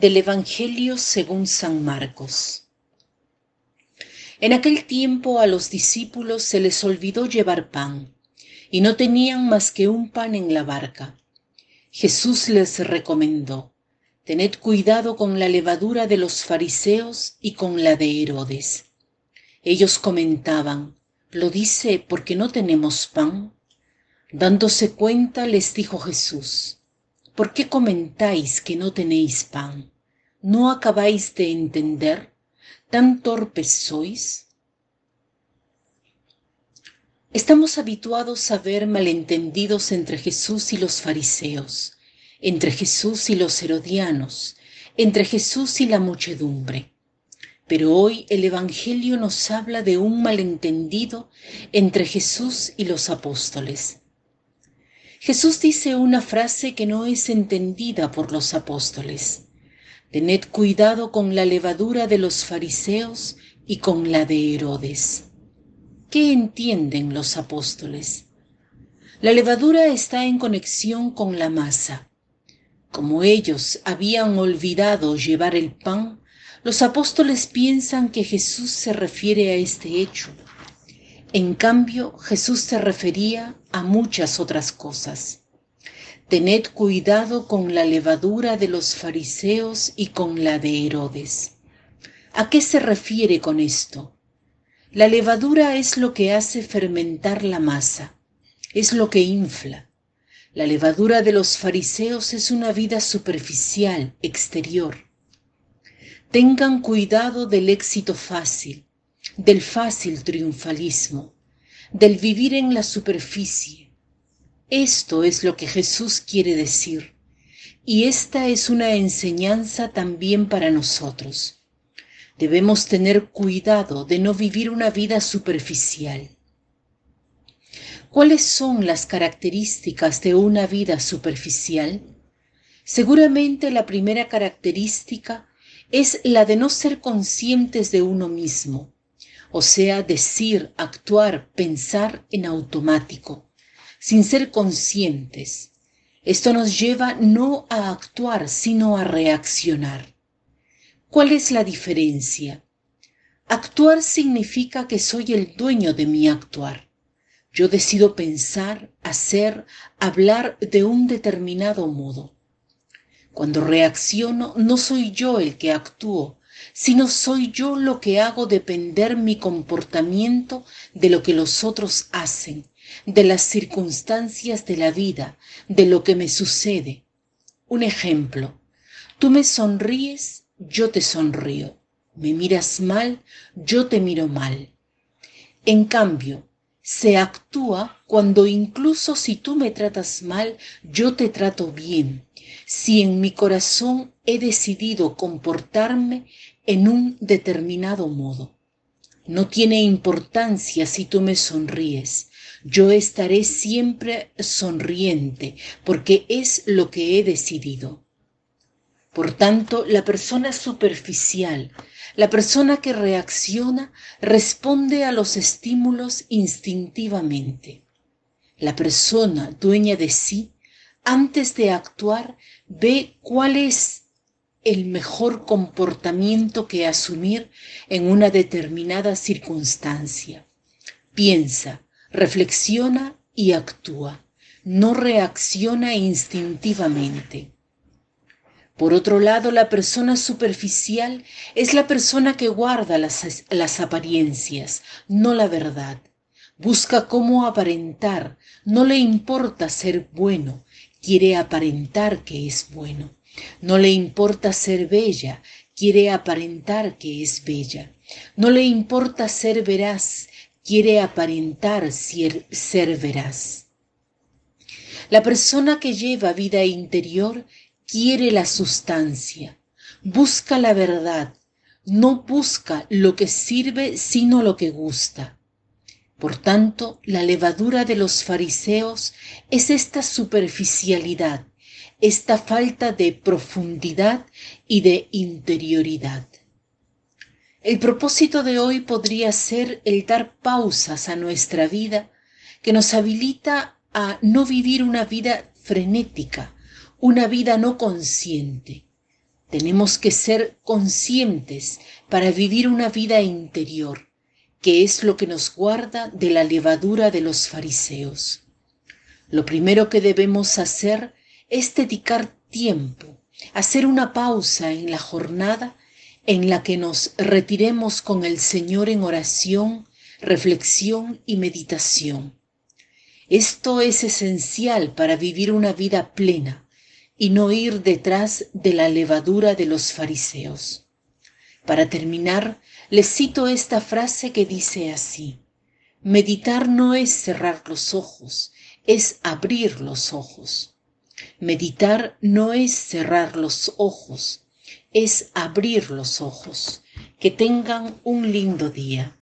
Del Evangelio según San Marcos. En aquel tiempo a los discípulos se les olvidó llevar pan, y no tenían más que un pan en la barca. Jesús les recomendó, Tened cuidado con la levadura de los fariseos y con la de Herodes. Ellos comentaban, ¿lo dice porque no tenemos pan? Dándose cuenta les dijo Jesús, ¿Por qué comentáis que no tenéis pan? ¿No acabáis de entender? ¿Tan torpes sois? Estamos habituados a ver malentendidos entre Jesús y los fariseos, entre Jesús y los herodianos, entre Jesús y la muchedumbre. Pero hoy el Evangelio nos habla de un malentendido entre Jesús y los apóstoles. Jesús dice una frase que no es entendida por los apóstoles. Tened cuidado con la levadura de los fariseos y con la de Herodes. ¿Qué entienden los apóstoles? La levadura está en conexión con la masa. Como ellos habían olvidado llevar el pan, los apóstoles piensan que Jesús se refiere a este hecho en cambio, Jesús se refería a muchas otras cosas. Tened cuidado con la levadura de los fariseos y con la de Herodes. ¿A qué se refiere con esto? La levadura es lo que hace fermentar la masa, es lo que infla. La levadura de los fariseos es una vida superficial, exterior. Tengan cuidado del éxito fácil, del fácil triunfalismo, del vivir en la superficie. Esto es lo que Jesús quiere decir, y esta es una enseñanza también para nosotros. Debemos tener cuidado de no vivir una vida superficial. ¿Cuáles son las características de una vida superficial? Seguramente la primera característica es la de no ser conscientes de uno mismo, o sea, decir, actuar, pensar en automático, sin ser conscientes. Esto nos lleva no a actuar, sino a reaccionar. ¿Cuál es la diferencia? Actuar significa que soy el dueño de mi actuar. Yo decido pensar, hacer, hablar de un determinado modo. Cuando reacciono, no soy yo el que actúo, sino soy yo lo que hago depender mi comportamiento de lo que los otros hacen, de las circunstancias de la vida, de lo que me sucede. Un ejemplo, tú me sonríes, yo te sonrío, me miras mal, yo te miro mal. En cambio, se actúa cuando incluso si tú me tratas mal, yo te trato bien. Si en mi corazón he decidido comportarme en un determinado modo. No tiene importancia si tú me sonríes. Yo estaré siempre sonriente porque es lo que he decidido. Por tanto, la persona superficial, la persona que reacciona, responde a los estímulos instintivamente. La persona dueña de sí, antes de actuar, ve cuál es el mejor comportamiento que asumir en una determinada circunstancia. Piensa, reflexiona y actúa. No reacciona instintivamente. Por otro lado, la persona superficial es la persona que guarda las, apariencias, no la verdad. Busca cómo aparentar, no le importa ser bueno, quiere aparentar que es bueno. No le importa ser bella, quiere aparentar que es bella. No le importa ser veraz, quiere aparentar ser, veraz. La persona que lleva vida interior quiere la sustancia, busca la verdad, no busca lo que sirve sino lo que gusta. Por tanto, la levadura de los fariseos es esta superficialidad, esta falta de profundidad y de interioridad. El propósito de hoy podría ser el dar pausas a nuestra vida que nos habilita a no vivir una vida frenética, una vida no consciente. Tenemos que ser conscientes para vivir una vida interior, que es lo que nos guarda de la levadura de los fariseos. Lo primero que debemos hacer es dedicar tiempo, hacer una pausa en la jornada en la que nos retiremos con el Señor en oración, reflexión y meditación. Esto es esencial para vivir una vida plena y no ir detrás de la levadura de los fariseos. Para terminar, les cito esta frase que dice así, meditar no es cerrar los ojos, es abrir los ojos. Meditar no es cerrar los ojos, es abrir los ojos. Que tengan un lindo día.